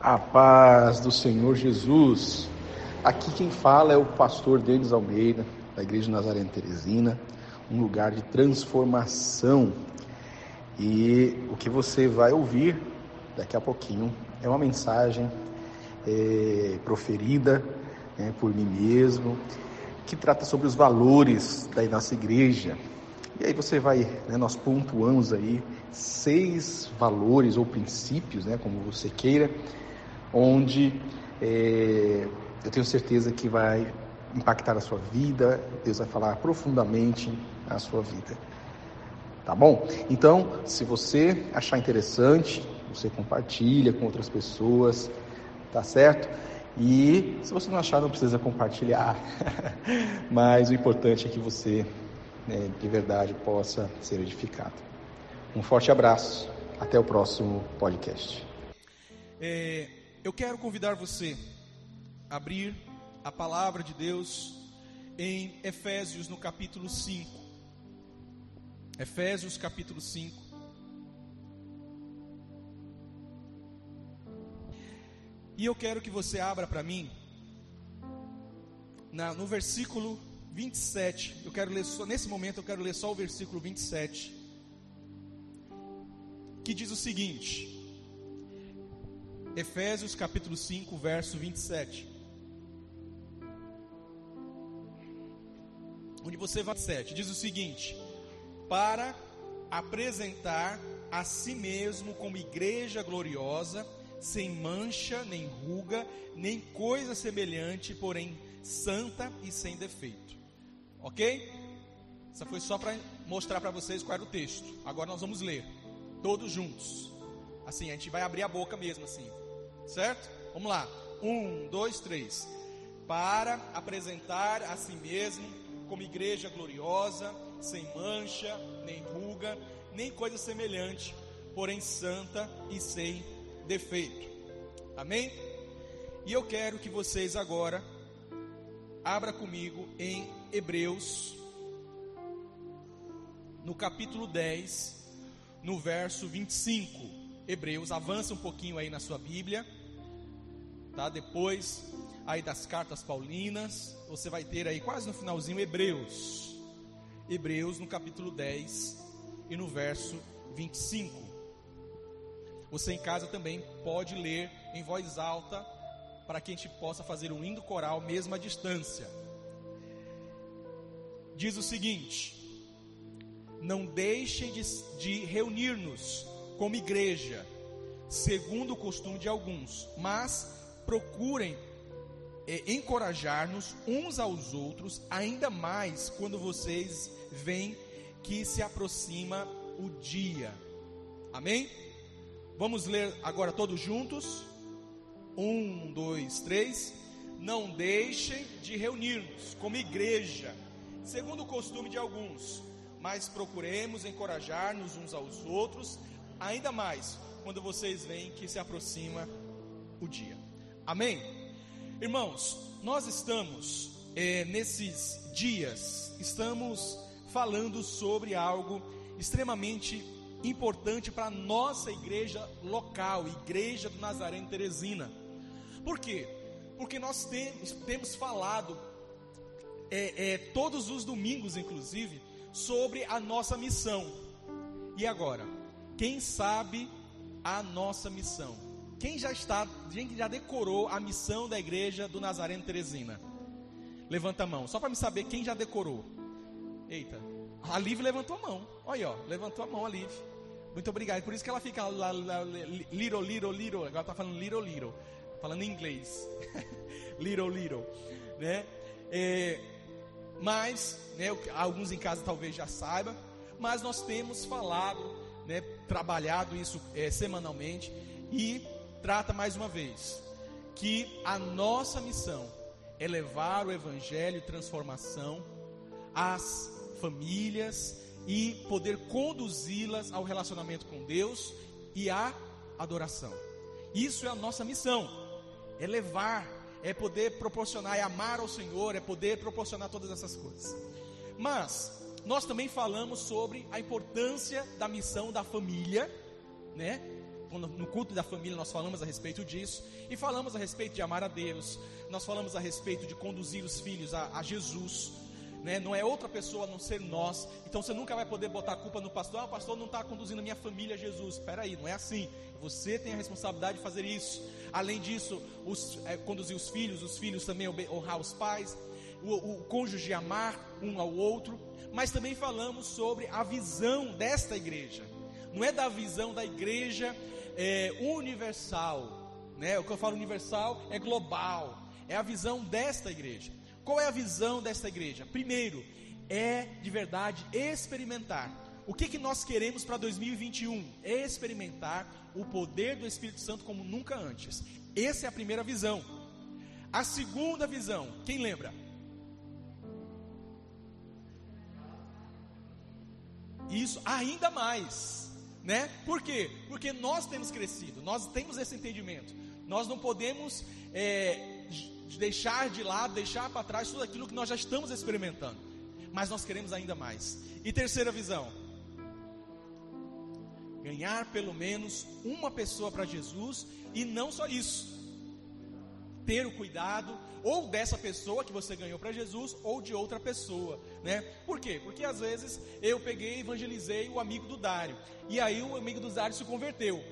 A paz do Senhor Jesus. Aqui quem fala é o pastor Denis Almeida, da Igreja Nazarena Teresina, um lugar de transformação. E o que você vai ouvir daqui a pouquinho é uma mensagem é, proferida é, por mim mesmo, que trata sobre os valores da nossa igreja. E aí você vai, né, nós pontuamos aí seis valores ou princípios, né, como você queira, onde é, eu tenho certeza que vai impactar a sua vida, Deus vai falar profundamente a sua vida. Tá bom? Então, se você achar interessante, você compartilha com outras pessoas, tá certo? E se você não achar, não precisa compartilhar. Mas o importante é que você, né, de verdade, possa ser edificado. Um forte abraço. Até o próximo podcast. É, eu quero convidar você a abrir a palavra de Deus em Efésios no capítulo 5. Efésios capítulo 5. E eu quero que você abra para mim na, no versículo 27. Eu quero ler só, nesse momento eu quero ler só o versículo 27. Que diz o seguinte: Efésios capítulo 5, verso 27. Onde você vai 7, diz o seguinte: para apresentar a si mesmo como igreja gloriosa, sem mancha, nem ruga, nem coisa semelhante, porém santa e sem defeito. OK? Isso foi só para mostrar para vocês qual era o texto. Agora nós vamos ler todos juntos. Assim, a gente vai abrir a boca mesmo assim. Certo? Vamos lá. Um, dois, três. Para apresentar a si mesmo como igreja gloriosa, sem mancha, nem ruga, nem coisa semelhante, porém santa e sem defeito. Amém? E eu quero que vocês agora abra comigo em Hebreus, no capítulo 10, no verso 25. Hebreus, avança um pouquinho aí na sua Bíblia tá? Depois aí das cartas paulinas, você vai ter aí quase no finalzinho Hebreus. Hebreus no capítulo 10 e no verso 25. Você em casa também pode ler em voz alta para que a gente possa fazer um lindo coral mesmo à distância. Diz o seguinte: Não deixem de, de reunir-nos como igreja, segundo o costume de alguns, mas procurem é, encorajar-nos uns aos outros, ainda mais quando vocês veem que se aproxima o dia. Amém? Vamos ler agora todos juntos. Um, dois, três. Não deixem de reunir-nos como igreja, segundo o costume de alguns, mas procuremos encorajar-nos uns aos outros, ainda mais quando vocês veem que se aproxima o dia. Amém? Irmãos, nós estamos é, nesses dias, estamos falando sobre algo extremamente importante para a nossa igreja local, Igreja do Nazareno Teresina. Por quê? Porque nós temos, temos falado é, é, todos os domingos, inclusive, sobre a nossa missão. E agora, quem sabe a nossa missão? Quem já está, quem já decorou a missão da igreja do Nazareno Teresina? Levanta a mão, só para me saber quem já decorou. Eita, a Liv levantou a mão. Olha, ó, levantou a mão a Liv. Muito obrigado. Por isso que ela fica lá, lá, little, little, little. Agora está falando little, little. Falando em inglês. little, little. Né? É, mas, né, alguns em casa talvez já saibam. Mas nós temos falado, né, trabalhado isso é, semanalmente. E trata mais uma vez que a nossa missão é levar o evangelho e transformação às famílias e poder conduzi-las ao relacionamento com Deus e à adoração. Isso é a nossa missão. É levar, é poder proporcionar, é amar ao Senhor, é poder proporcionar todas essas coisas. Mas nós também falamos sobre a importância da missão da família, né? No culto da família nós falamos a respeito disso, e falamos a respeito de amar a Deus, nós falamos a respeito de conduzir os filhos a, a Jesus, né? não é outra pessoa a não ser nós, então você nunca vai poder botar a culpa no pastor, ah, o pastor não está conduzindo a minha família a Jesus, espera aí, não é assim, você tem a responsabilidade de fazer isso, além disso, os, é, conduzir os filhos, os filhos também honrar os pais, o, o cônjuge amar um ao outro, mas também falamos sobre a visão desta igreja, não é da visão da igreja é, universal, né? O que eu falo universal é global, é a visão desta igreja. Qual é a visão desta igreja? Primeiro, é de verdade experimentar. O que, que nós queremos para 2021? Experimentar o poder do Espírito Santo como nunca antes. Essa é a primeira visão. A segunda visão, quem lembra? Isso ainda mais, né? Por quê? Porque nós temos crescido, nós temos esse entendimento. Nós não podemos é, deixar de lado, deixar para trás tudo aquilo que nós já estamos experimentando, mas nós queremos ainda mais. E terceira visão: ganhar pelo menos uma pessoa para Jesus e não só isso, ter o cuidado ou dessa pessoa que você ganhou para Jesus ou de outra pessoa, né? Por quê? Porque às vezes eu peguei e evangelizei o amigo do Dário e aí o amigo do Dário se converteu.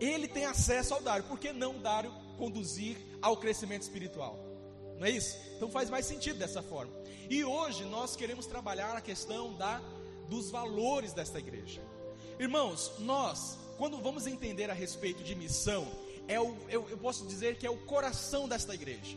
Ele tem acesso ao Dário, por que não Dário conduzir ao crescimento espiritual? Não é isso? Então faz mais sentido dessa forma. E hoje nós queremos trabalhar a questão da dos valores desta igreja. Irmãos, nós, quando vamos entender a respeito de missão, é o, eu, eu posso dizer que é o coração desta igreja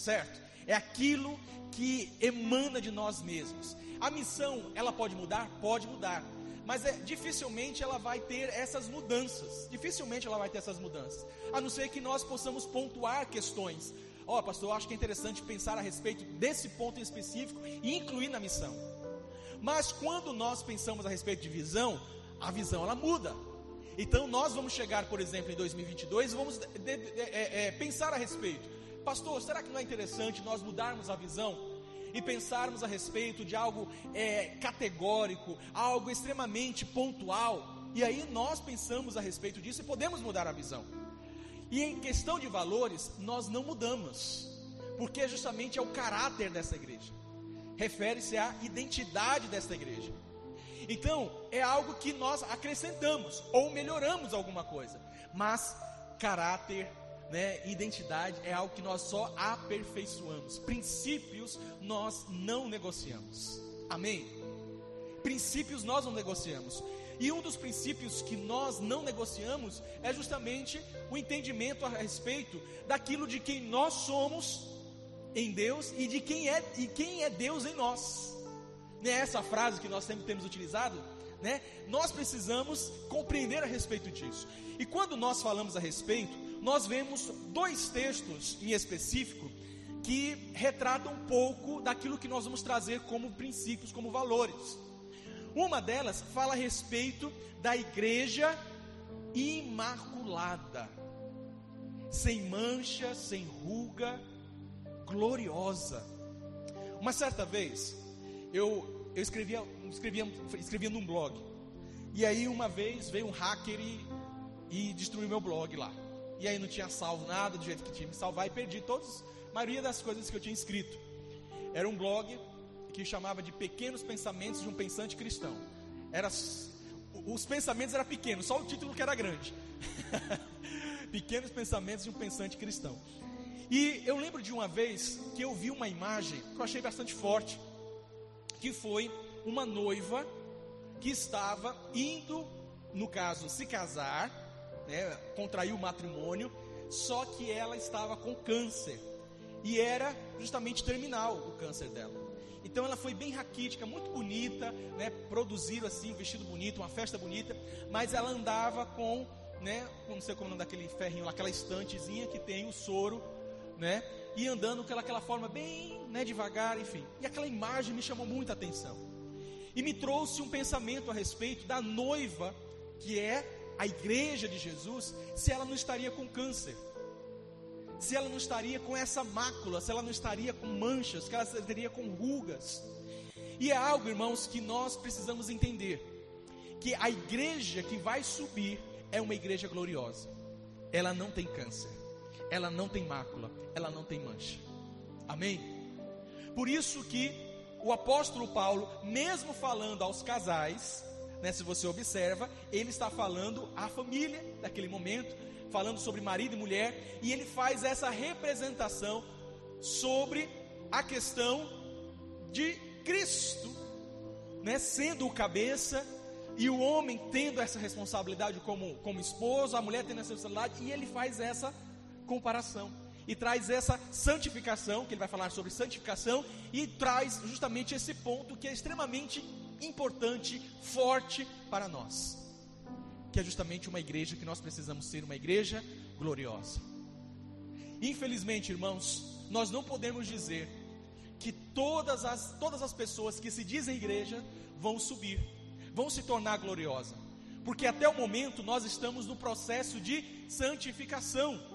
certo? É aquilo que emana de nós mesmos. A missão, ela pode mudar? Pode mudar. Mas é, dificilmente ela vai ter essas mudanças. Dificilmente ela vai ter essas mudanças. A não ser que nós possamos pontuar questões. Ó, oh, pastor, eu acho que é interessante pensar a respeito desse ponto em específico e incluir na missão. Mas quando nós pensamos a respeito de visão, a visão ela muda. Então nós vamos chegar, por exemplo, em 2022 e vamos de, de, de, é, é, pensar a respeito Pastor, será que não é interessante nós mudarmos a visão e pensarmos a respeito de algo é, categórico, algo extremamente pontual? E aí nós pensamos a respeito disso e podemos mudar a visão. E em questão de valores, nós não mudamos, porque justamente é o caráter dessa igreja, refere-se à identidade desta igreja. Então, é algo que nós acrescentamos ou melhoramos alguma coisa, mas caráter né, identidade é algo que nós só aperfeiçoamos. Princípios nós não negociamos. Amém? Princípios nós não negociamos. E um dos princípios que nós não negociamos é justamente o entendimento a respeito daquilo de quem nós somos em Deus e de quem é e quem é Deus em nós. Né, essa frase que nós sempre temos utilizado, né? Nós precisamos compreender a respeito disso. E quando nós falamos a respeito, nós vemos dois textos em específico que retratam um pouco daquilo que nós vamos trazer como princípios, como valores. Uma delas fala a respeito da igreja imaculada, sem mancha, sem ruga, gloriosa. Uma certa vez, eu, eu escrevia, escrevia, escrevia num blog, e aí uma vez veio um hacker e, e destruiu meu blog lá e aí não tinha salvo nada do jeito que tinha me salvar e perdi todas, a maioria das coisas que eu tinha escrito. Era um blog que chamava de Pequenos Pensamentos de um Pensante Cristão. Era, os pensamentos eram pequenos, só o título que era grande. Pequenos Pensamentos de um Pensante Cristão. E eu lembro de uma vez que eu vi uma imagem que eu achei bastante forte, que foi uma noiva que estava indo, no caso, se casar né, contraiu o matrimônio, só que ela estava com câncer. E era justamente terminal o câncer dela. Então ela foi bem raquítica, muito bonita, né, produziram assim, um vestido bonito, uma festa bonita, mas ela andava com, né, não sei como é o nome daquele ferrinho, aquela estantezinha que tem o soro, né, e andando com aquela forma bem, né, devagar, enfim. E aquela imagem me chamou muita atenção. E me trouxe um pensamento a respeito da noiva que é a igreja de Jesus se ela não estaria com câncer, se ela não estaria com essa mácula, se ela não estaria com manchas, se ela estaria com rugas. E é algo, irmãos, que nós precisamos entender: que a igreja que vai subir é uma igreja gloriosa. Ela não tem câncer, ela não tem mácula, ela não tem mancha. Amém? Por isso que o apóstolo Paulo, mesmo falando aos casais, né, se você observa, ele está falando à família daquele momento, falando sobre marido e mulher, e ele faz essa representação sobre a questão de Cristo, né, sendo o cabeça e o homem tendo essa responsabilidade como, como esposo, a mulher tendo essa responsabilidade, e ele faz essa comparação e traz essa santificação, que ele vai falar sobre santificação, e traz justamente esse ponto que é extremamente importante, forte para nós, que é justamente uma igreja que nós precisamos ser uma igreja gloriosa. Infelizmente, irmãos, nós não podemos dizer que todas as, todas as pessoas que se dizem igreja vão subir, vão se tornar gloriosa, porque até o momento nós estamos no processo de santificação.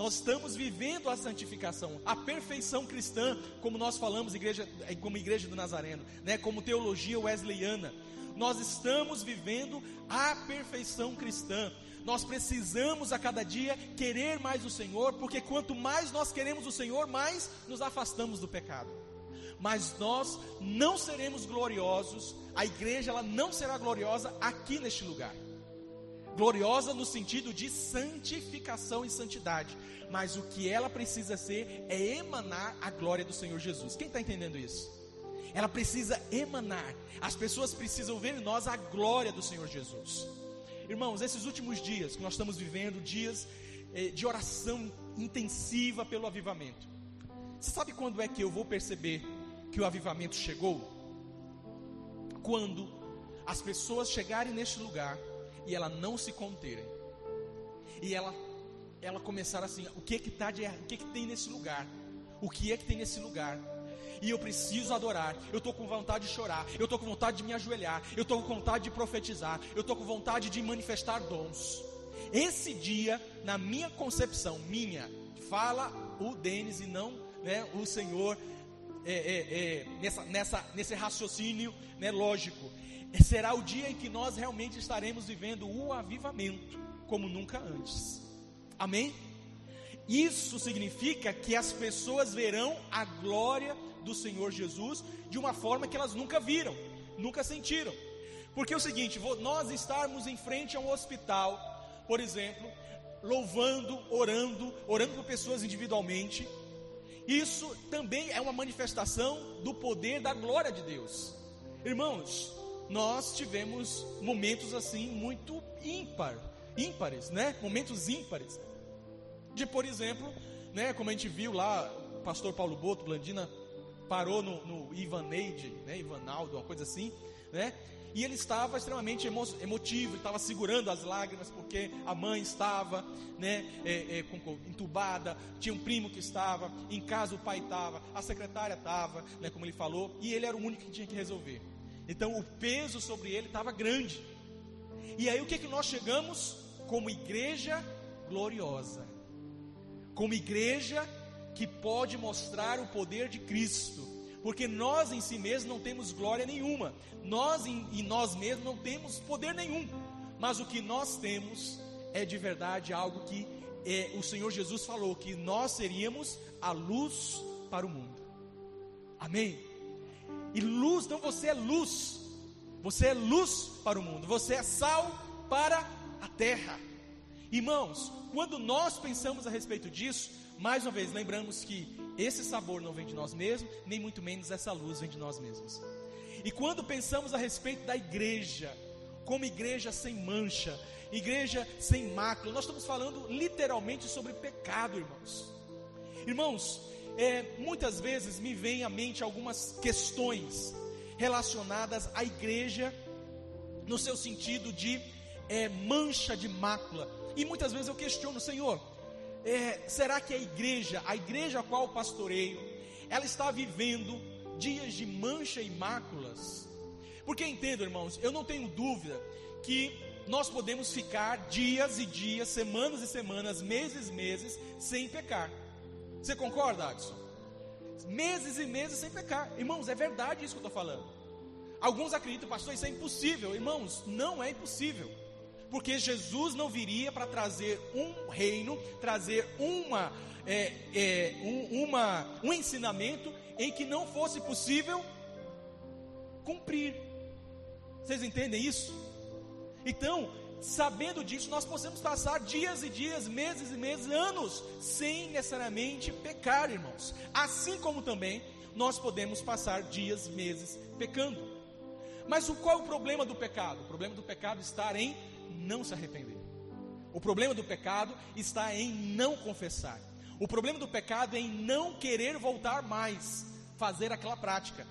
Nós estamos vivendo a santificação, a perfeição cristã, como nós falamos igreja, eh, como igreja do Nazareno, né, como teologia wesleyana. Nós estamos vivendo a perfeição cristã. Nós precisamos a cada dia querer mais o Senhor, porque quanto mais nós queremos o Senhor, mais nos afastamos do pecado. Mas nós não seremos gloriosos, a igreja ela não será gloriosa aqui neste lugar gloriosa no sentido de santificação e santidade, mas o que ela precisa ser é emanar a glória do Senhor Jesus. Quem está entendendo isso? Ela precisa emanar, as pessoas precisam ver em nós a glória do Senhor Jesus. Irmãos, esses últimos dias que nós estamos vivendo, dias eh, de oração intensiva pelo avivamento. Você sabe quando é que eu vou perceber que o avivamento chegou? Quando as pessoas chegarem neste lugar e ela não se conterem. E ela ela começar assim, o que que tá de, o que que tem nesse lugar? O que é que tem nesse lugar? E eu preciso adorar. Eu estou com vontade de chorar. Eu estou com vontade de me ajoelhar. Eu estou com vontade de profetizar. Eu estou com vontade de manifestar dons. Esse dia, na minha concepção, minha, fala o Denis e não né, o Senhor é, é, é, nessa, nessa, nesse raciocínio né, lógico será o dia em que nós realmente estaremos vivendo o avivamento como nunca antes. Amém? Isso significa que as pessoas verão a glória do Senhor Jesus de uma forma que elas nunca viram, nunca sentiram. Porque é o seguinte, nós estarmos em frente a um hospital, por exemplo, louvando, orando, orando por pessoas individualmente, isso também é uma manifestação do poder da glória de Deus. Irmãos, nós tivemos momentos assim muito ímpar, ímpares, né? Momentos ímpares. De, por exemplo, né, como a gente viu lá, o pastor Paulo Boto, Blandina, parou no, no Ivaneide, né, Ivanaldo, uma coisa assim, né? E ele estava extremamente emo emotivo, estava segurando as lágrimas porque a mãe estava, né, é, é, com, entubada, tinha um primo que estava, em casa o pai estava, a secretária estava, né, como ele falou, e ele era o único que tinha que resolver. Então o peso sobre ele estava grande. E aí o que, que nós chegamos? Como igreja gloriosa, como igreja que pode mostrar o poder de Cristo, porque nós em si mesmos não temos glória nenhuma, nós em, em nós mesmos não temos poder nenhum, mas o que nós temos é de verdade algo que é, o Senhor Jesus falou que nós seríamos a luz para o mundo. Amém? E luz, então você é luz. Você é luz para o mundo. Você é sal para a terra. Irmãos, quando nós pensamos a respeito disso, mais uma vez lembramos que esse sabor não vem de nós mesmos, nem muito menos essa luz vem de nós mesmos. E quando pensamos a respeito da igreja, como igreja sem mancha, igreja sem mácula, nós estamos falando literalmente sobre pecado, irmãos. Irmãos, é, muitas vezes me vem à mente algumas questões relacionadas à igreja, no seu sentido de é, mancha de mácula. E muitas vezes eu questiono, Senhor, é, será que a igreja, a igreja a qual pastoreio, ela está vivendo dias de mancha e máculas? Porque entendo, irmãos, eu não tenho dúvida que nós podemos ficar dias e dias, semanas e semanas, meses e meses, sem pecar. Você concorda, Adson? Meses e meses sem pecar. Irmãos, é verdade isso que eu estou falando. Alguns acreditam, pastor, isso é impossível. Irmãos, não é impossível. Porque Jesus não viria para trazer um reino, trazer uma, é, é, um, uma, um ensinamento em que não fosse possível cumprir. Vocês entendem isso? Então, sabendo disso, nós podemos passar dias e dias, meses e meses, anos, sem necessariamente pecar, irmãos. Assim como também nós podemos passar dias, meses pecando. Mas o, qual é o problema do pecado? O problema do pecado está em não se arrepender. O problema do pecado está em não confessar. O problema do pecado é em não querer voltar mais, fazer aquela prática.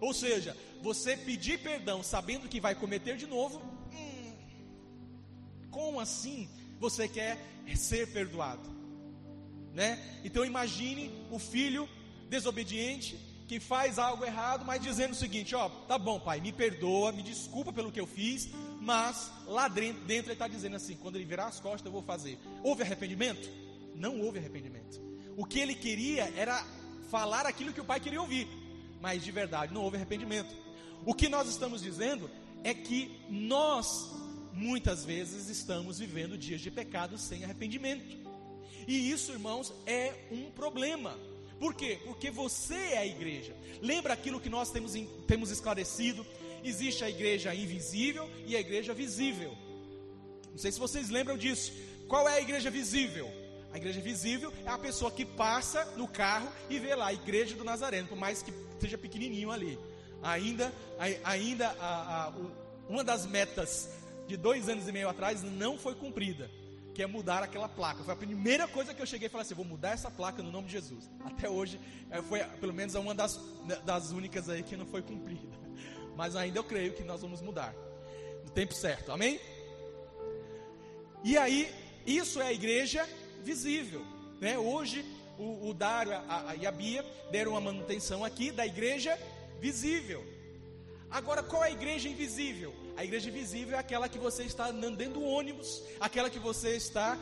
Ou seja, você pedir perdão sabendo que vai cometer de novo, como assim você quer ser perdoado? Né? Então imagine o filho desobediente que faz algo errado, mas dizendo o seguinte: ó, tá bom, pai, me perdoa, me desculpa pelo que eu fiz, mas lá dentro, dentro ele está dizendo assim: quando ele virar as costas, eu vou fazer. Houve arrependimento? Não houve arrependimento. O que ele queria era falar aquilo que o pai queria ouvir, mas de verdade não houve arrependimento. O que nós estamos dizendo é que nós, muitas vezes, estamos vivendo dias de pecado sem arrependimento. E isso, irmãos, é um problema. Por quê? Porque você é a igreja. Lembra aquilo que nós temos, temos esclarecido? Existe a igreja invisível e a igreja visível. Não sei se vocês lembram disso. Qual é a igreja visível? A igreja visível é a pessoa que passa no carro e vê lá a igreja do Nazareno, por mais que seja pequenininho ali. Ainda, ainda a, a, uma das metas de dois anos e meio atrás não foi cumprida que é mudar aquela placa. Foi a primeira coisa que eu cheguei e falei assim: vou mudar essa placa no nome de Jesus. Até hoje, é, foi pelo menos uma das, das únicas aí que não foi cumprida. Mas ainda eu creio que nós vamos mudar no tempo certo, amém? E aí, isso é a igreja visível, né? Hoje, o, o Dário a, a, e a Bia deram uma manutenção aqui da igreja visível. Agora, qual é a igreja invisível? A igreja visível é aquela que você está andando dentro do ônibus, aquela que você está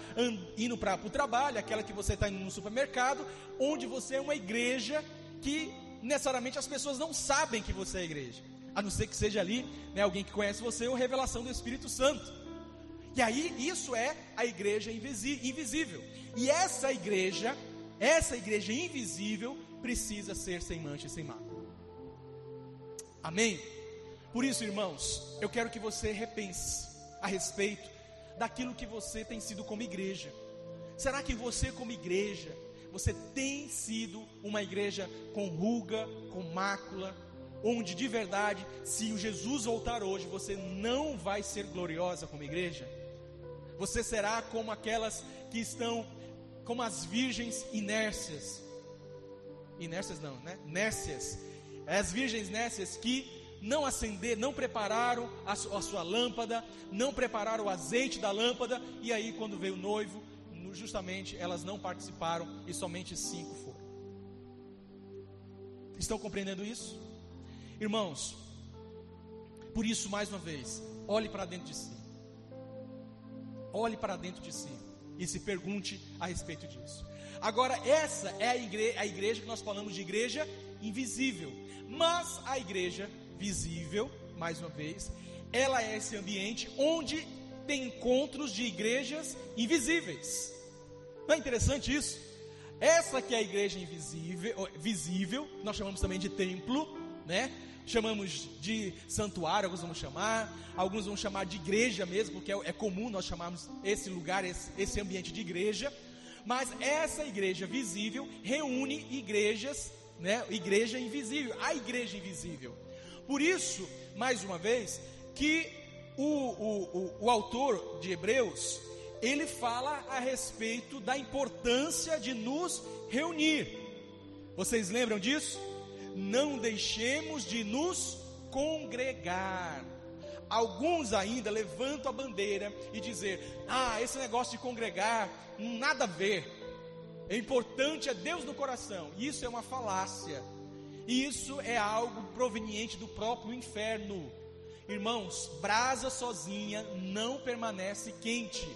indo para o trabalho, aquela que você está indo no supermercado, onde você é uma igreja que necessariamente as pessoas não sabem que você é igreja, a não ser que seja ali né, alguém que conhece você ou revelação do Espírito Santo. E aí isso é a igreja invisível. E essa igreja, essa igreja invisível, precisa ser sem mancha e sem mácula. Amém? Por isso, irmãos, eu quero que você repense a respeito daquilo que você tem sido como igreja. Será que você, como igreja, você tem sido uma igreja com ruga, com mácula, onde de verdade, se o Jesus voltar hoje, você não vai ser gloriosa como igreja? Você será como aquelas que estão como as virgens inércias. Inércias não, né? Nércias. As virgens nércias que não acender, não prepararam a, sua lâmpada, não prepararam o azeite da lâmpada, e aí quando veio o noivo, justamente elas não participaram e somente cinco foram. Estão compreendendo isso? Irmãos, por isso, mais uma vez, olhe para dentro de si. Olhe para dentro de si e se pergunte a respeito disso. Agora, essa é a igreja, a igreja que nós falamos de igreja invisível, mas a igreja visível, mais uma vez, ela é esse ambiente onde tem encontros de igrejas invisíveis. Não é interessante isso? Essa que é a igreja invisível, visível, nós chamamos também de templo, né? Chamamos de santuário, alguns vão chamar, alguns vão chamar de igreja mesmo, porque é, é comum nós chamarmos esse lugar, esse, esse ambiente de igreja. Mas essa igreja visível reúne igrejas, né? Igreja invisível, a igreja invisível. Por isso, mais uma vez, que o, o, o, o autor de Hebreus, ele fala a respeito da importância de nos reunir. Vocês lembram disso? Não deixemos de nos congregar. Alguns ainda levantam a bandeira e dizer: "Ah, esse negócio de congregar, nada a ver. É importante é Deus no coração". Isso é uma falácia. Isso é algo proveniente do próprio inferno. Irmãos, brasa sozinha não permanece quente.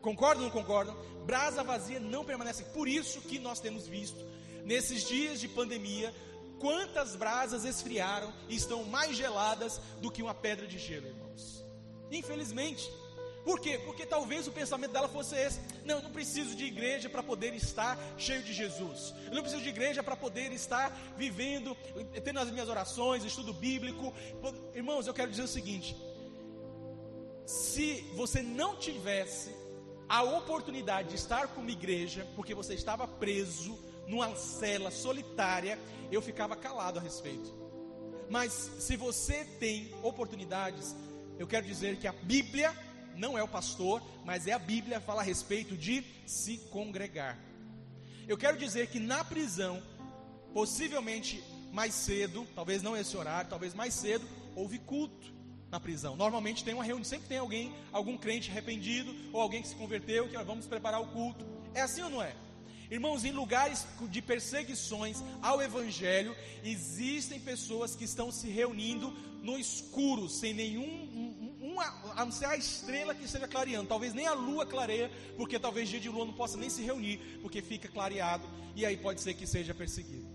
Concordam ou não concordam? Brasa vazia não permanece. Por isso que nós temos visto, nesses dias de pandemia, quantas brasas esfriaram e estão mais geladas do que uma pedra de gelo, irmãos. Infelizmente. Por quê? Porque talvez o pensamento dela fosse esse: não, eu não preciso de igreja para poder estar cheio de Jesus. Eu não preciso de igreja para poder estar vivendo, tendo as minhas orações, estudo bíblico. Irmãos, eu quero dizer o seguinte: se você não tivesse a oportunidade de estar com uma igreja, porque você estava preso numa cela solitária, eu ficava calado a respeito. Mas se você tem oportunidades, eu quero dizer que a Bíblia não é o pastor, mas é a Bíblia fala a respeito de se congregar. Eu quero dizer que na prisão, possivelmente mais cedo, talvez não esse horário, talvez mais cedo, houve culto na prisão. Normalmente tem uma reunião, sempre tem alguém, algum crente arrependido ou alguém que se converteu, que vamos preparar o culto. É assim ou não é? Irmãos, em lugares de perseguições ao Evangelho, existem pessoas que estão se reunindo no escuro, sem nenhum, a não ser a estrela que esteja clareando, talvez nem a lua clareia, porque talvez dia de lua não possa nem se reunir, porque fica clareado, e aí pode ser que seja perseguido.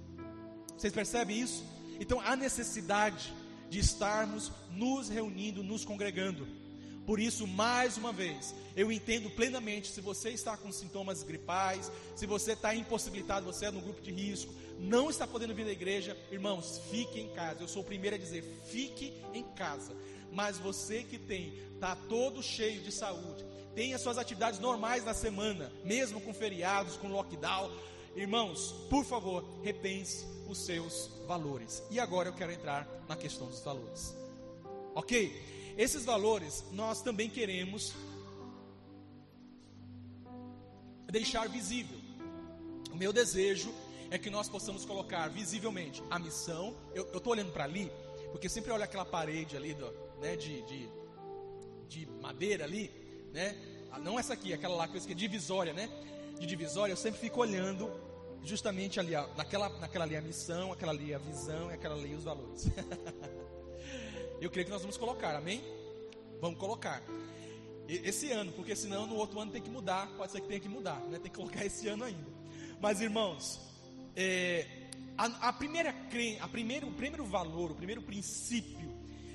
Vocês percebem isso? Então há necessidade de estarmos nos reunindo, nos congregando. Por isso, mais uma vez, eu entendo plenamente se você está com sintomas gripais, se você está impossibilitado, você é no grupo de risco, não está podendo vir à igreja, irmãos, fique em casa. Eu sou o primeiro a dizer, fique em casa. Mas você que tem, está todo cheio de saúde, tem as suas atividades normais na semana, mesmo com feriados, com lockdown, irmãos, por favor, repense os seus valores. E agora eu quero entrar na questão dos valores. Ok? Esses valores nós também queremos deixar visível. O meu desejo é que nós possamos colocar visivelmente a missão. Eu estou olhando para ali, porque sempre olho aquela parede ali do, né, de, de, de, madeira ali, né? Ah, não essa aqui, aquela lá que é divisória, né? De divisória, eu sempre fico olhando justamente ali, naquela, naquela ali a missão, aquela ali a visão e aquela ali os valores. Eu creio que nós vamos colocar, amém? Vamos colocar. Esse ano, porque senão no outro ano tem que mudar, pode ser que tenha que mudar, né? Tem que colocar esse ano ainda. Mas irmãos, é, a, a, primeira a primeiro, o primeiro valor, o primeiro princípio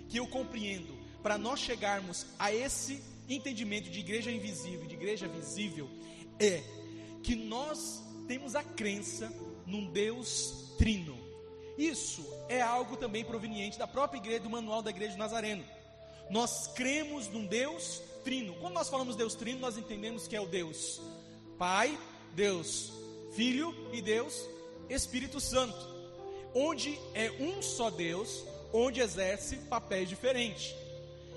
que eu compreendo para nós chegarmos a esse entendimento de igreja invisível, de igreja visível, é que nós temos a crença num Deus trino. Isso é algo também proveniente da própria igreja, do manual da igreja de Nazareno. Nós cremos num Deus trino. Quando nós falamos Deus trino, nós entendemos que é o Deus Pai, Deus Filho e Deus Espírito Santo. Onde é um só Deus, onde exerce papéis diferentes.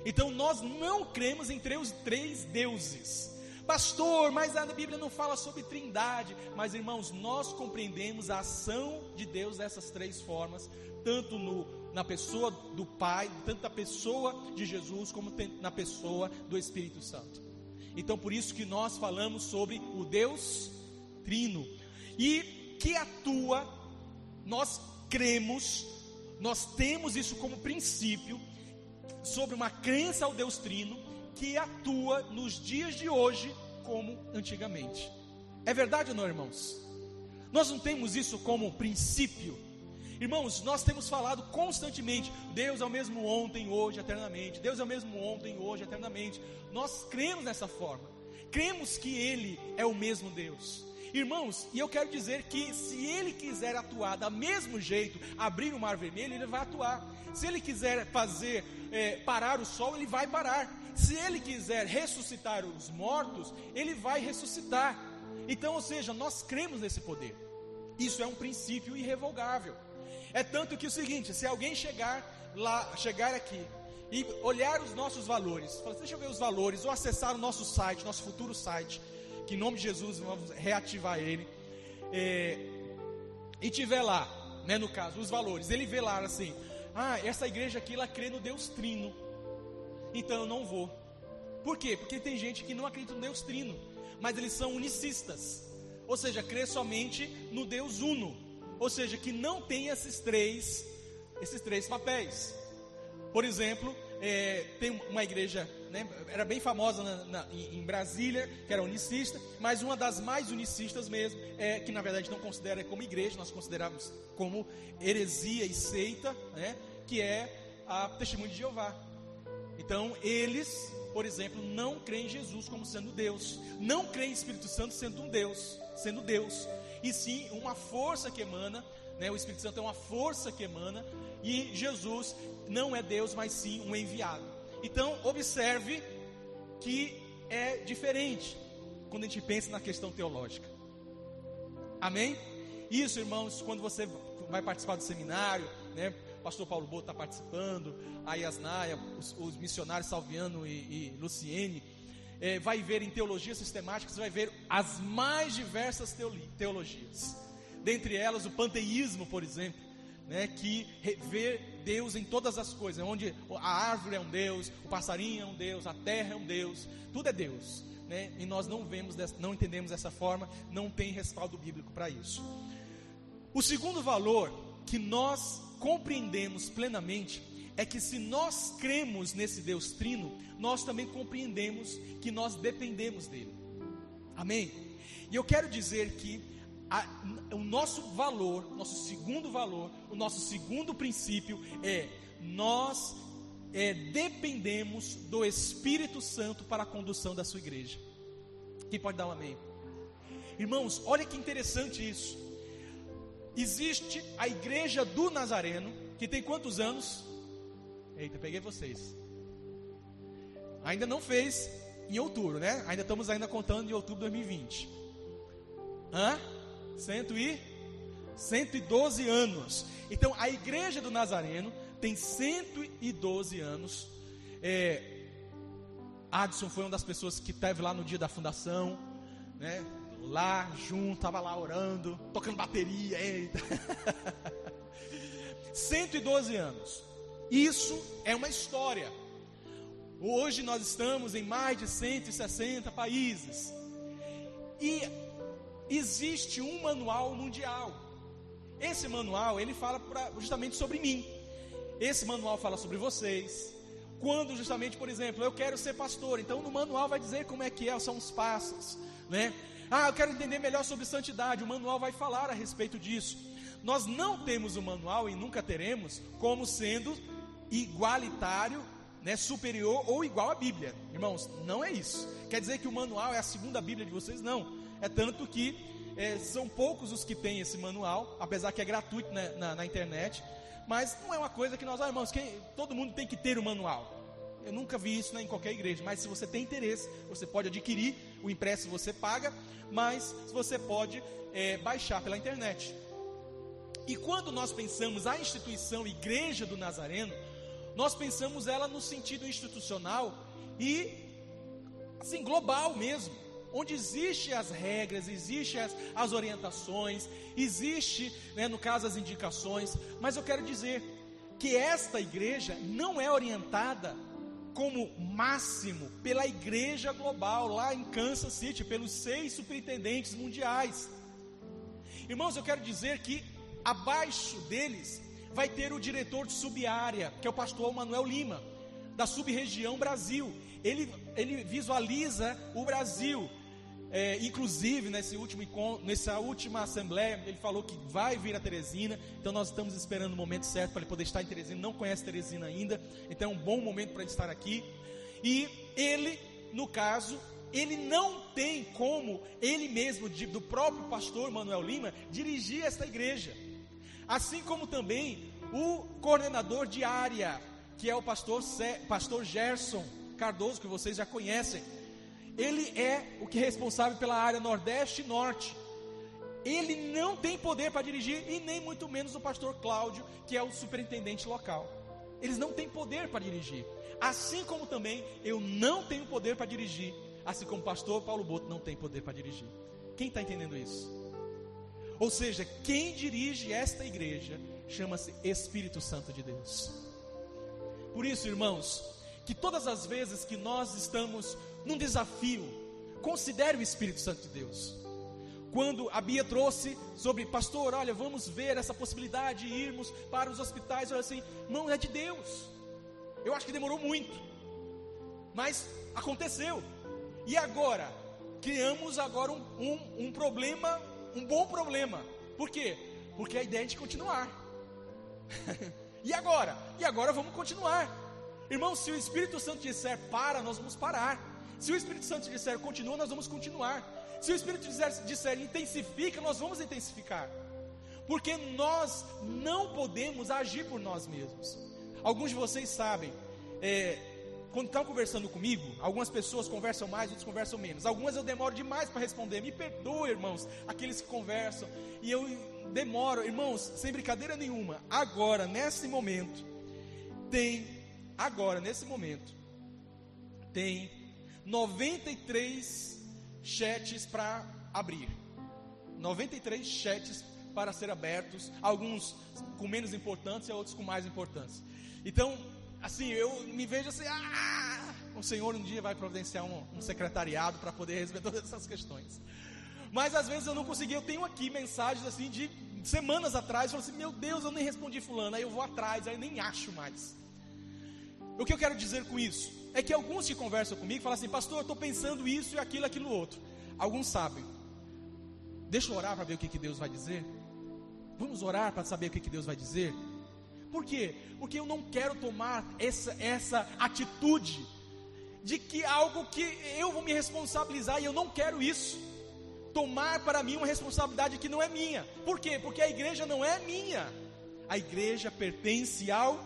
Então nós não cremos em três, três deuses. Pastor, mas a Bíblia não fala sobre trindade. Mas irmãos, nós compreendemos a ação de Deus dessas três formas, tanto no, na pessoa do Pai, tanto na pessoa de Jesus, como na pessoa do Espírito Santo. Então, por isso que nós falamos sobre o Deus Trino e que atua, nós cremos, nós temos isso como princípio sobre uma crença ao Deus Trino que atua nos dias de hoje como antigamente. É verdade ou não, irmãos? Nós não temos isso como princípio. Irmãos, nós temos falado constantemente: Deus é o mesmo ontem, hoje, eternamente. Deus é o mesmo ontem, hoje, eternamente. Nós cremos nessa forma. Cremos que Ele é o mesmo Deus. Irmãos, e eu quero dizer que se Ele quiser atuar da mesmo jeito, abrir o mar vermelho, Ele vai atuar. Se Ele quiser fazer é, parar o sol, Ele vai parar. Se ele quiser ressuscitar os mortos, ele vai ressuscitar. Então, ou seja, nós cremos nesse poder. Isso é um princípio irrevogável. É tanto que o seguinte, se alguém chegar lá, chegar aqui e olhar os nossos valores, falar, deixa eu ver os valores, ou acessar o nosso site, nosso futuro site, que em nome de Jesus vamos reativar ele, é, e tiver lá, né, no caso, os valores, ele vê lá assim, ah, essa igreja aqui, ela crê no Deus Trino, então eu não vou. Por quê? Porque tem gente que não acredita no Deus Trino, mas eles são unicistas, ou seja, crê somente no Deus Uno, ou seja, que não tem esses três, esses três papéis. Por exemplo, é, tem uma igreja, né, era bem famosa na, na, em Brasília, que era unicista, mas uma das mais unicistas mesmo, é, que na verdade não considera como igreja, nós consideramos como heresia e seita, né, que é a Testemunho de Jeová. Então, eles, por exemplo, não creem em Jesus como sendo Deus, não creem em Espírito Santo sendo um Deus, sendo Deus, e sim uma força que emana, né? O Espírito Santo é uma força que emana, e Jesus não é Deus, mas sim um enviado. Então, observe que é diferente quando a gente pensa na questão teológica. Amém? Isso, irmãos, quando você vai participar do seminário, né? Pastor Paulo Boto está participando, a Yasnaia, os, os, missionários Salviano e, e Luciene, é, vai ver em teologia sistemática, você vai ver as mais diversas teologias. Dentre elas, o panteísmo, por exemplo, né, que vê Deus em todas as coisas, onde a árvore é um Deus, o passarinho é um Deus, a terra é um Deus, tudo é Deus. Né, e nós não vemos, não entendemos dessa forma, não tem respaldo bíblico para isso. O segundo valor que nós compreendemos plenamente é que se nós cremos nesse Deus trino, nós também compreendemos que nós dependemos dele. Amém? E eu quero dizer que a, o nosso valor, nosso segundo valor, o nosso segundo princípio é nós é, dependemos do Espírito Santo para a condução da sua igreja. Quem pode dar um amém? Irmãos, olha que interessante isso existe a igreja do Nazareno, que tem quantos anos? Eita, peguei vocês. Ainda não fez em outubro, né? Ainda estamos ainda contando em outubro de 2020. Hã? Cento e 112 anos. Então, a igreja do Nazareno tem 112 anos. É, Adson foi uma das pessoas que esteve lá no dia da fundação, né? lá junto, tava lá orando, tocando bateria, eita. 112 anos. Isso é uma história. Hoje nós estamos em mais de 160 países. E existe um manual mundial. Esse manual, ele fala pra, justamente sobre mim. Esse manual fala sobre vocês. Quando justamente, por exemplo, eu quero ser pastor, então no manual vai dizer como é que é, são os passos, né? Ah, eu quero entender melhor sobre santidade. O manual vai falar a respeito disso. Nós não temos o manual e nunca teremos como sendo igualitário, né, superior ou igual à Bíblia. Irmãos, não é isso. Quer dizer que o manual é a segunda Bíblia de vocês? Não. É tanto que é, são poucos os que têm esse manual, apesar que é gratuito na, na, na internet. Mas não é uma coisa que nós, ah, irmãos, quem, todo mundo tem que ter o manual. Eu nunca vi isso né, em qualquer igreja, mas se você tem interesse, você pode adquirir, o impresso você paga, mas você pode é, baixar pela internet. E quando nós pensamos a instituição Igreja do Nazareno, nós pensamos ela no sentido institucional e assim global mesmo, onde existem as regras, existem as, as orientações, existe, né, no caso as indicações, mas eu quero dizer que esta igreja não é orientada como máximo pela igreja global lá em Kansas City, pelos seis superintendentes mundiais. Irmãos, eu quero dizer que abaixo deles vai ter o diretor de subárea, que é o pastor Manuel Lima, da sub-região Brasil. Ele, ele visualiza o Brasil, é, inclusive, nesse último nessa última assembleia, ele falou que vai vir a Teresina. Então, nós estamos esperando o momento certo para ele poder estar em Teresina. Não conhece Teresina ainda, então é um bom momento para ele estar aqui. E ele, no caso, ele não tem como ele mesmo, do próprio pastor Manuel Lima, dirigir esta igreja. Assim como também o coordenador de área, que é o pastor, pastor Gerson Cardoso, que vocês já conhecem ele é o que é responsável pela área Nordeste e Norte. Ele não tem poder para dirigir, e nem muito menos o pastor Cláudio, que é o superintendente local. Eles não têm poder para dirigir. Assim como também eu não tenho poder para dirigir. Assim como o pastor Paulo Boto não tem poder para dirigir. Quem está entendendo isso? Ou seja, quem dirige esta igreja chama-se Espírito Santo de Deus. Por isso, irmãos, que todas as vezes que nós estamos num desafio, considere o Espírito Santo de Deus. Quando a Bia trouxe sobre, pastor, olha, vamos ver essa possibilidade de irmos para os hospitais, olha assim, não é de Deus. Eu acho que demorou muito, mas aconteceu. E agora, criamos agora um, um, um problema, um bom problema. Por quê? Porque a ideia é de continuar. e agora? E agora vamos continuar. Irmão, se o Espírito Santo disser para, nós vamos parar. Se o Espírito Santo disser continua, nós vamos continuar. Se o Espírito disser, disser intensifica, nós vamos intensificar. Porque nós não podemos agir por nós mesmos. Alguns de vocês sabem, é, quando estão conversando comigo, algumas pessoas conversam mais, outras conversam menos. Algumas eu demoro demais para responder. Me perdoe, irmãos, aqueles que conversam. E eu demoro, irmãos, sem brincadeira nenhuma. Agora, nesse momento, tem, agora, nesse momento, tem 93 chats para abrir. 93 chats para ser abertos, alguns com menos importância, outros com mais importância. Então, assim, eu me vejo assim, ah, o Senhor um dia vai providenciar um, um secretariado para poder resolver todas essas questões. Mas às vezes eu não consegui, eu tenho aqui mensagens assim de semanas atrás, eu falo assim, meu Deus, eu nem respondi fulano, aí eu vou atrás, aí nem acho mais. O que eu quero dizer com isso? É que alguns que conversam comigo falam assim, pastor, eu estou pensando isso e aquilo, aquilo outro. Alguns sabem. Deixa eu orar para ver o que, que Deus vai dizer. Vamos orar para saber o que, que Deus vai dizer. Por quê? Porque eu não quero tomar essa, essa atitude de que algo que eu vou me responsabilizar e eu não quero isso. Tomar para mim uma responsabilidade que não é minha. Por quê? Porque a igreja não é minha. A igreja pertence ao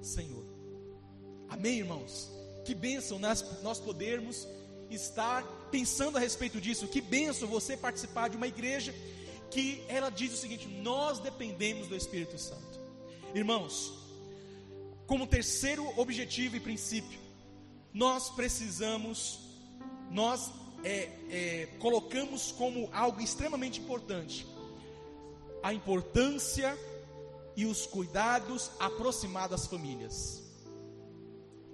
Senhor. Amém, irmãos? Que bênção nós, nós podermos estar pensando a respeito disso. Que bênção você participar de uma igreja que ela diz o seguinte: nós dependemos do Espírito Santo. Irmãos, como terceiro objetivo e princípio, nós precisamos, nós é, é, colocamos como algo extremamente importante a importância e os cuidados aproximados das famílias.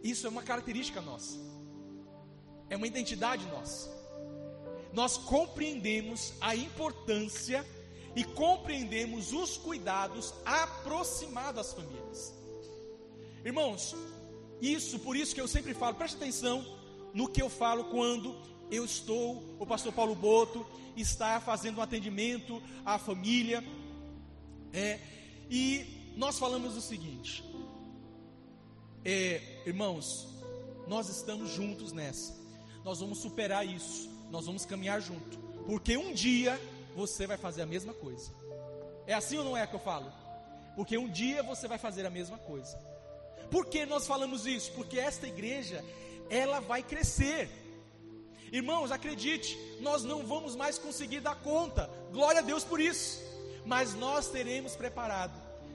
Isso é uma característica nossa, é uma identidade nossa. Nós compreendemos a importância e compreendemos os cuidados aproximados às famílias. Irmãos, isso, por isso que eu sempre falo, preste atenção no que eu falo quando eu estou, o pastor Paulo Boto está fazendo um atendimento à família, é, e nós falamos o seguinte, é, irmãos, nós estamos juntos nessa, nós vamos superar isso, nós vamos caminhar junto, porque um dia você vai fazer a mesma coisa. É assim ou não é que eu falo? Porque um dia você vai fazer a mesma coisa. Por que nós falamos isso? Porque esta igreja, ela vai crescer. Irmãos, acredite, nós não vamos mais conseguir dar conta. Glória a Deus por isso. Mas nós teremos preparado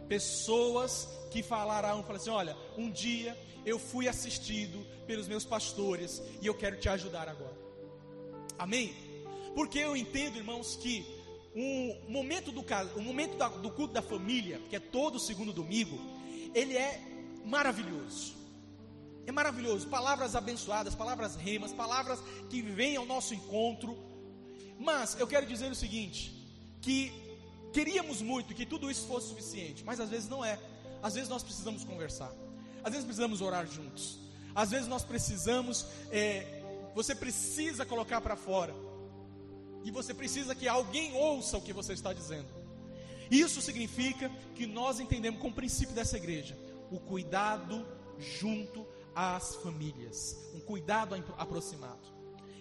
pessoas que falarão, falarão assim: olha, um dia eu fui assistido pelos meus pastores e eu quero te ajudar agora. Amém? Porque eu entendo, irmãos, que o momento do, o momento do culto da família, que é todo segundo domingo, ele é maravilhoso. É maravilhoso. Palavras abençoadas, palavras remas, palavras que vêm ao nosso encontro. Mas eu quero dizer o seguinte: que queríamos muito que tudo isso fosse suficiente, mas às vezes não é. Às vezes nós precisamos conversar, às vezes precisamos orar juntos, às vezes nós precisamos, é, você precisa colocar para fora e você precisa que alguém ouça o que você está dizendo. Isso significa que nós entendemos como princípio dessa igreja o cuidado junto às famílias, um cuidado aproximado.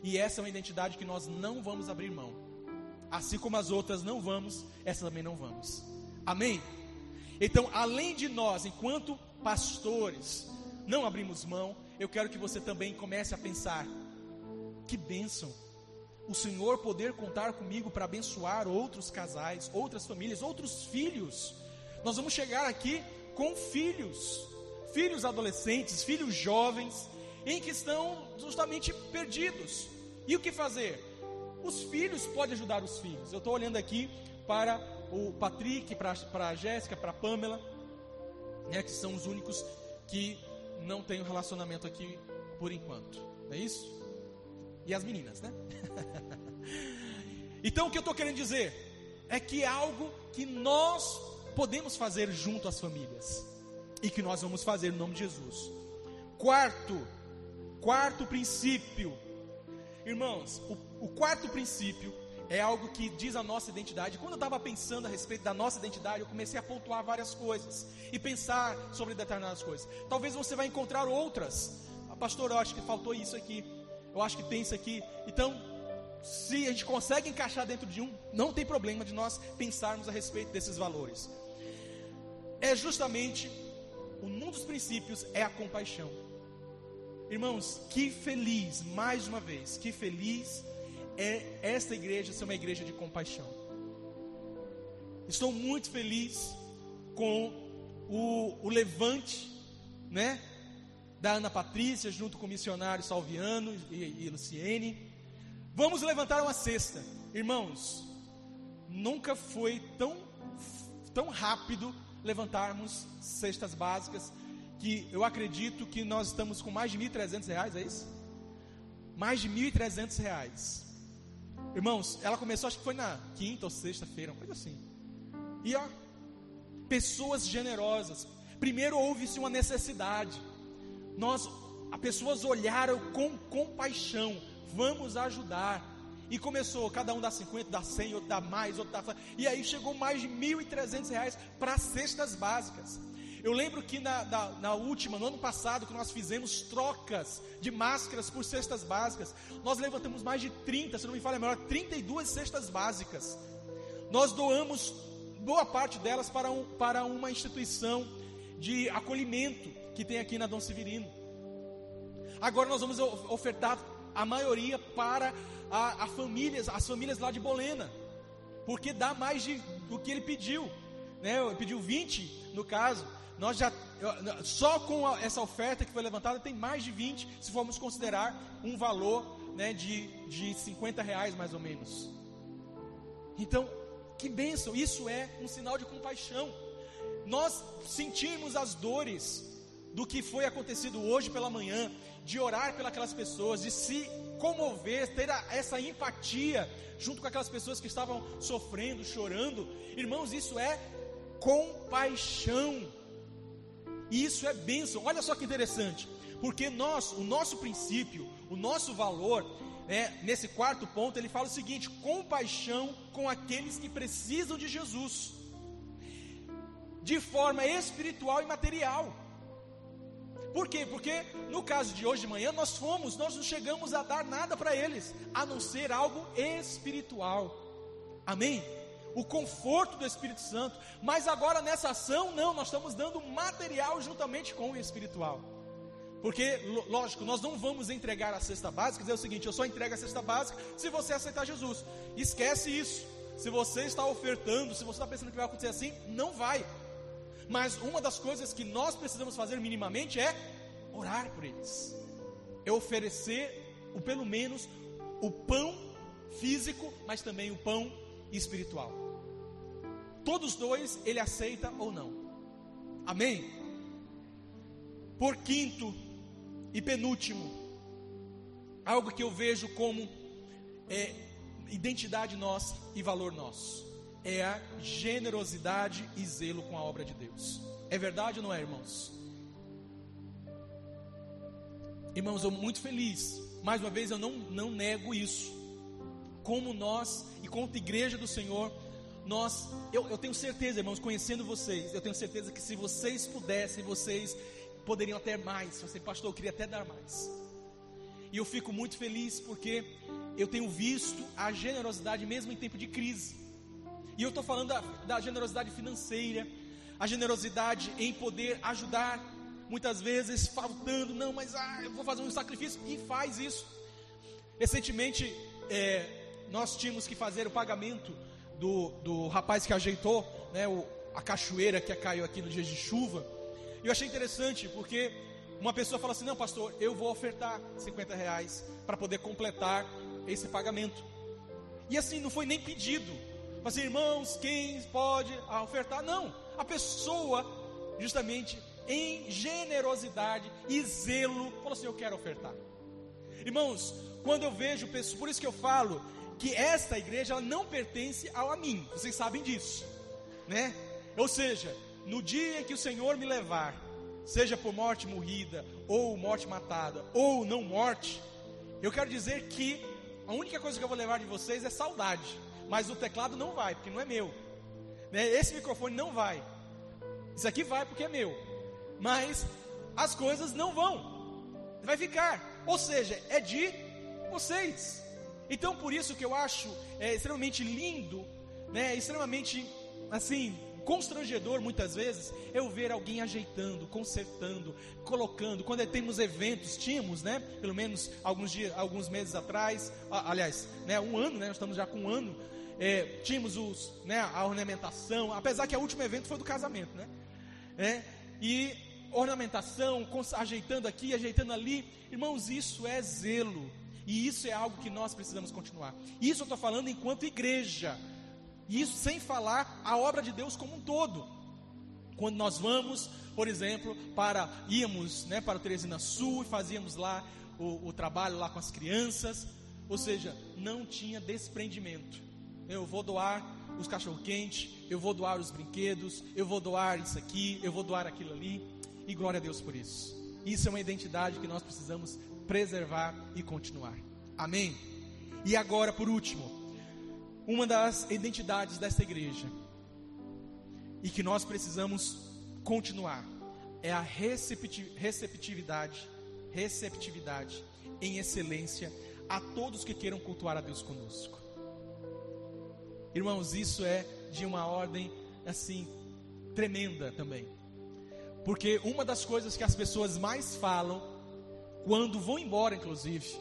E essa é uma identidade que nós não vamos abrir mão. Assim como as outras não vamos, essa também não vamos. Amém? Então, além de nós, enquanto pastores, não abrimos mão, eu quero que você também comece a pensar: que bênção o Senhor poder contar comigo para abençoar outros casais, outras famílias, outros filhos. Nós vamos chegar aqui com filhos, filhos adolescentes, filhos jovens, em que estão justamente perdidos. E o que fazer? Os filhos podem ajudar os filhos. Eu estou olhando aqui para o Patrick, para a Jéssica, para a Pamela, né, que são os únicos que não têm um relacionamento aqui por enquanto. Não é isso? E as meninas, né? então o que eu estou querendo dizer é que é algo que nós podemos fazer junto às famílias e que nós vamos fazer no nome de Jesus. Quarto, quarto princípio, irmãos, o, o quarto princípio é algo que diz a nossa identidade. Quando eu estava pensando a respeito da nossa identidade, eu comecei a pontuar várias coisas e pensar sobre determinadas coisas. Talvez você vai encontrar outras. A pastor, eu acho que faltou isso aqui. Eu acho que tem isso aqui. Então, se a gente consegue encaixar dentro de um, não tem problema de nós pensarmos a respeito desses valores. É justamente um dos princípios é a compaixão. Irmãos, que feliz, mais uma vez, que feliz é esta igreja ser uma igreja de compaixão. Estou muito feliz com o, o levante, né? Da Ana Patrícia, junto com o missionário Salviano e, e Luciene. Vamos levantar uma cesta. Irmãos, nunca foi tão, tão rápido levantarmos cestas básicas que eu acredito que nós estamos com mais de 1.300 reais, é isso? Mais de 1.300 reais. Irmãos, ela começou, acho que foi na quinta ou sexta-feira, uma coisa assim. E ó, pessoas generosas. Primeiro houve-se uma necessidade. Nós, as pessoas olharam com compaixão. Vamos ajudar. E começou, cada um dá 50, dá 100, outro dá mais, outro dá. E aí chegou mais de 1.300 reais para cestas básicas. Eu lembro que na, na, na, última, no ano passado, que nós fizemos trocas de máscaras por cestas básicas, nós levantamos mais de 30, se não me falha melhor, 32 cestas básicas. Nós doamos boa parte delas para, um, para uma instituição de acolhimento que tem aqui na Dom Severino. Agora nós vamos ofertar a maioria para a, a famílias, as famílias lá de Bolena, porque dá mais de, do que ele pediu, né? Ele pediu 20 no caso. Nós já só com essa oferta que foi levantada tem mais de 20, se formos considerar um valor né, de, de 50 reais mais ou menos. Então, que bênção! Isso é um sinal de compaixão. Nós sentimos as dores do que foi acontecido hoje pela manhã, de orar pelas pessoas, de se comover, ter essa empatia junto com aquelas pessoas que estavam sofrendo, chorando. Irmãos, isso é compaixão. Isso é bênção. Olha só que interessante. Porque nós, o nosso princípio, o nosso valor, é, nesse quarto ponto, ele fala o seguinte: compaixão com aqueles que precisam de Jesus, de forma espiritual e material. Por quê? Porque no caso de hoje de manhã, nós fomos, nós não chegamos a dar nada para eles, a não ser algo espiritual. Amém? O conforto do Espírito Santo, mas agora nessa ação, não, nós estamos dando material juntamente com o espiritual. Porque, lógico, nós não vamos entregar a cesta básica, dizer o seguinte: eu só entrego a cesta básica se você aceitar Jesus. Esquece isso. Se você está ofertando, se você está pensando que vai acontecer assim, não vai. Mas uma das coisas que nós precisamos fazer minimamente é orar por eles. É oferecer, o, pelo menos, o pão físico, mas também o pão espiritual. Todos dois ele aceita ou não. Amém? Por quinto e penúltimo, algo que eu vejo como é, identidade nossa e valor nosso é a generosidade e zelo com a obra de Deus. É verdade ou não é, irmãos? Irmãos, eu muito feliz. Mais uma vez, eu não, não nego isso. Como nós e como igreja do Senhor, nós, eu, eu tenho certeza, irmãos, conhecendo vocês, eu tenho certeza que se vocês pudessem, vocês poderiam até mais. Você, pastor, eu queria até dar mais. E eu fico muito feliz porque eu tenho visto a generosidade mesmo em tempo de crise. E eu estou falando da, da, generosidade financeira, a generosidade em poder ajudar, muitas vezes faltando, não, mas ah, eu vou fazer um sacrifício e faz isso. Recentemente, é, nós tínhamos que fazer o pagamento do, do rapaz que ajeitou né, o, a cachoeira que caiu aqui no dia de chuva. E eu achei interessante porque uma pessoa fala assim: Não, pastor, eu vou ofertar 50 reais para poder completar esse pagamento. E assim, não foi nem pedido. Mas irmãos, quem pode ofertar? Não. A pessoa, justamente em generosidade e zelo, falou assim: Eu quero ofertar. Irmãos, quando eu vejo pessoas, por isso que eu falo que esta igreja não pertence a mim. Vocês sabem disso, né? Ou seja, no dia em que o Senhor me levar, seja por morte morrida, ou morte matada, ou não morte, eu quero dizer que a única coisa que eu vou levar de vocês é saudade. Mas o teclado não vai, porque não é meu. Né? Esse microfone não vai. Isso aqui vai porque é meu. Mas as coisas não vão. Vai ficar. Ou seja, é de vocês. Então por isso que eu acho é, extremamente lindo, né, extremamente assim constrangedor muitas vezes eu ver alguém ajeitando, consertando, colocando. Quando temos eventos, tínhamos, né? Pelo menos alguns dias, alguns meses atrás, aliás, né? Um ano, né? Nós estamos já com um ano. É, tínhamos os, né? A ornamentação, apesar que o último evento foi do casamento, né? É, e ornamentação, ajeitando aqui, ajeitando ali, irmãos, isso é zelo. E isso é algo que nós precisamos continuar. Isso eu estou falando enquanto igreja. Isso sem falar a obra de Deus como um todo. Quando nós vamos, por exemplo, para íamos né, para o Teresina Sul e fazíamos lá o, o trabalho lá com as crianças, ou seja, não tinha desprendimento. Eu vou doar os cachorro-quente, eu vou doar os brinquedos, eu vou doar isso aqui, eu vou doar aquilo ali, e glória a Deus por isso. Isso é uma identidade que nós precisamos preservar e continuar. Amém? E agora, por último, uma das identidades dessa igreja e que nós precisamos continuar é a receptividade, receptividade em excelência a todos que queiram cultuar a Deus conosco. Irmãos, isso é de uma ordem assim tremenda também. Porque uma das coisas que as pessoas mais falam quando vão embora, inclusive,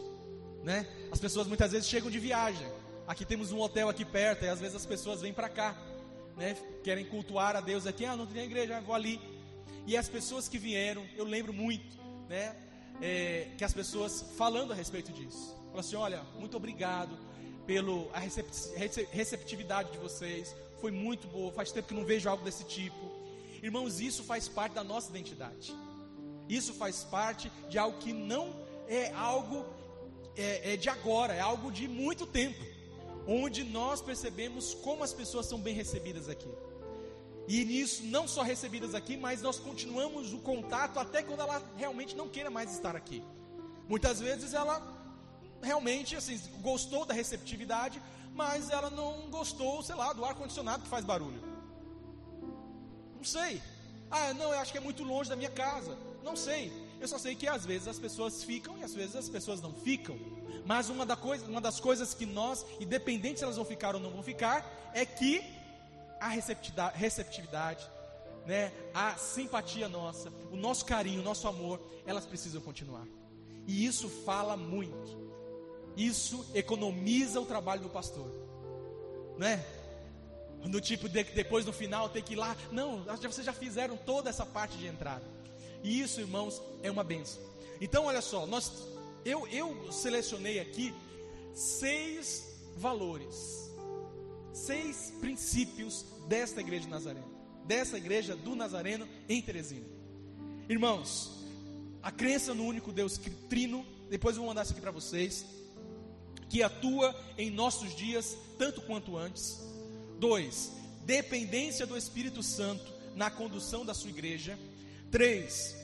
né? As pessoas muitas vezes chegam de viagem Aqui temos um hotel aqui perto, e às vezes as pessoas vêm para cá, né? Querem cultuar a Deus aqui, ah, não tem igreja, vou ali. E as pessoas que vieram, eu lembro muito, né? É, que as pessoas falando a respeito disso. Falam assim: olha, muito obrigado pela receptividade de vocês, foi muito boa, faz tempo que não vejo algo desse tipo. Irmãos, isso faz parte da nossa identidade. Isso faz parte de algo que não é algo é, é de agora, é algo de muito tempo onde nós percebemos como as pessoas são bem recebidas aqui. E nisso, não só recebidas aqui, mas nós continuamos o contato até quando ela realmente não queira mais estar aqui. Muitas vezes ela realmente assim, gostou da receptividade, mas ela não gostou, sei lá, do ar-condicionado que faz barulho. Não sei. Ah, não, eu acho que é muito longe da minha casa. Não sei. Eu só sei que às vezes as pessoas ficam e às vezes as pessoas não ficam. Mas uma, da coisa, uma das coisas que nós, independente se elas vão ficar ou não vão ficar, é que a receptividade, receptividade né, a simpatia nossa, o nosso carinho, o nosso amor, elas precisam continuar. E isso fala muito. Isso economiza o trabalho do pastor. Né? No tipo de depois no final ter que ir lá, não, vocês já fizeram toda essa parte de entrada. E isso, irmãos, é uma benção. Então, olha só, nós eu, eu selecionei aqui seis valores, seis princípios desta igreja de Nazareno, dessa igreja do Nazareno em Teresina. Irmãos, a crença no único Deus trino, depois eu vou mandar isso aqui para vocês, que atua em nossos dias tanto quanto antes. Dois, dependência do Espírito Santo na condução da sua igreja. Três,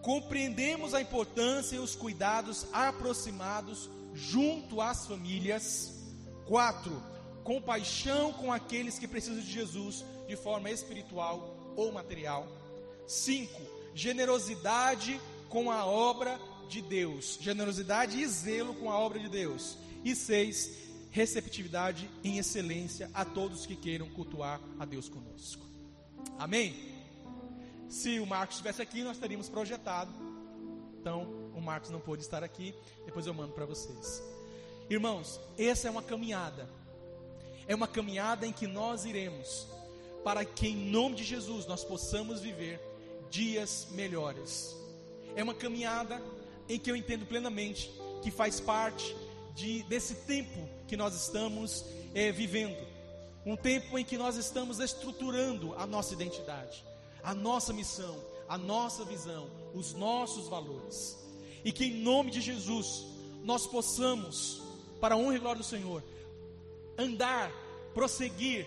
compreendemos a importância e os cuidados aproximados junto às famílias. 4. Compaixão com aqueles que precisam de Jesus de forma espiritual ou material. 5. Generosidade com a obra de Deus. Generosidade e zelo com a obra de Deus. E 6. Receptividade em excelência a todos que queiram cultuar a Deus conosco. Amém? Se o Marcos estivesse aqui, nós teríamos projetado. Então, o Marcos não pôde estar aqui. Depois eu mando para vocês. Irmãos, essa é uma caminhada. É uma caminhada em que nós iremos para que em nome de Jesus nós possamos viver dias melhores. É uma caminhada em que eu entendo plenamente que faz parte de, desse tempo que nós estamos é, vivendo. Um tempo em que nós estamos estruturando a nossa identidade a nossa missão, a nossa visão, os nossos valores. E que em nome de Jesus nós possamos, para a honra e glória do Senhor, andar, prosseguir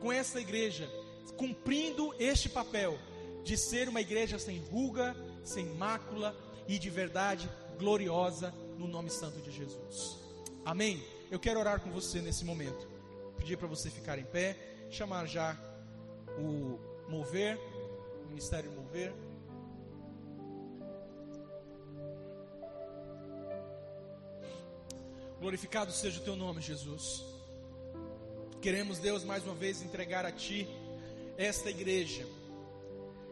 com essa igreja, cumprindo este papel de ser uma igreja sem ruga, sem mácula e de verdade gloriosa no nome santo de Jesus. Amém? Eu quero orar com você nesse momento. Pedir para você ficar em pé, chamar já o mover, o ministério mover. Glorificado seja o teu nome, Jesus. Queremos, Deus, mais uma vez entregar a Ti esta igreja.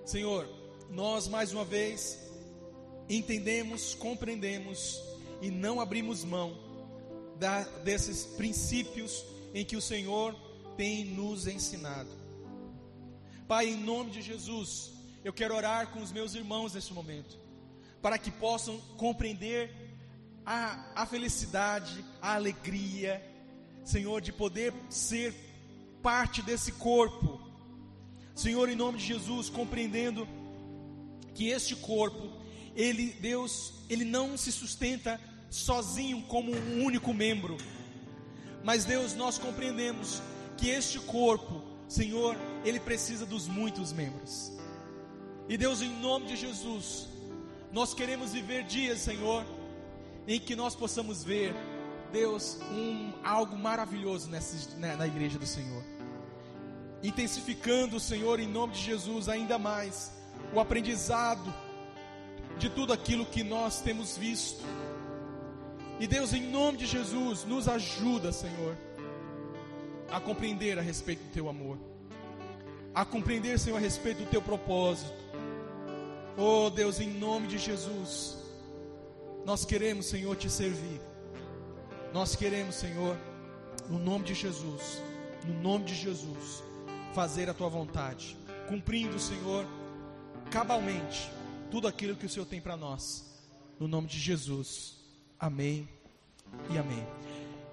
Senhor, nós mais uma vez entendemos, compreendemos e não abrimos mão da, desses princípios em que o Senhor tem nos ensinado. Pai, em nome de Jesus, eu quero orar com os meus irmãos neste momento, para que possam compreender a, a felicidade, a alegria, Senhor, de poder ser parte desse corpo. Senhor, em nome de Jesus, compreendendo que este corpo, ele, Deus, ele não se sustenta sozinho como um único membro. Mas Deus, nós compreendemos que este corpo, Senhor, ele precisa dos muitos membros. E Deus, em nome de Jesus, nós queremos viver dias, Senhor, em que nós possamos ver, Deus, um algo maravilhoso nessa, né, na igreja do Senhor. Intensificando, Senhor, em nome de Jesus, ainda mais o aprendizado de tudo aquilo que nós temos visto. E Deus, em nome de Jesus, nos ajuda, Senhor, a compreender a respeito do teu amor, a compreender, Senhor, a respeito do teu propósito. Oh Deus, em nome de Jesus, nós queremos, Senhor, te servir. Nós queremos, Senhor, no nome de Jesus, no nome de Jesus, fazer a tua vontade, cumprindo, Senhor, cabalmente tudo aquilo que o Senhor tem para nós. No nome de Jesus. Amém e amém.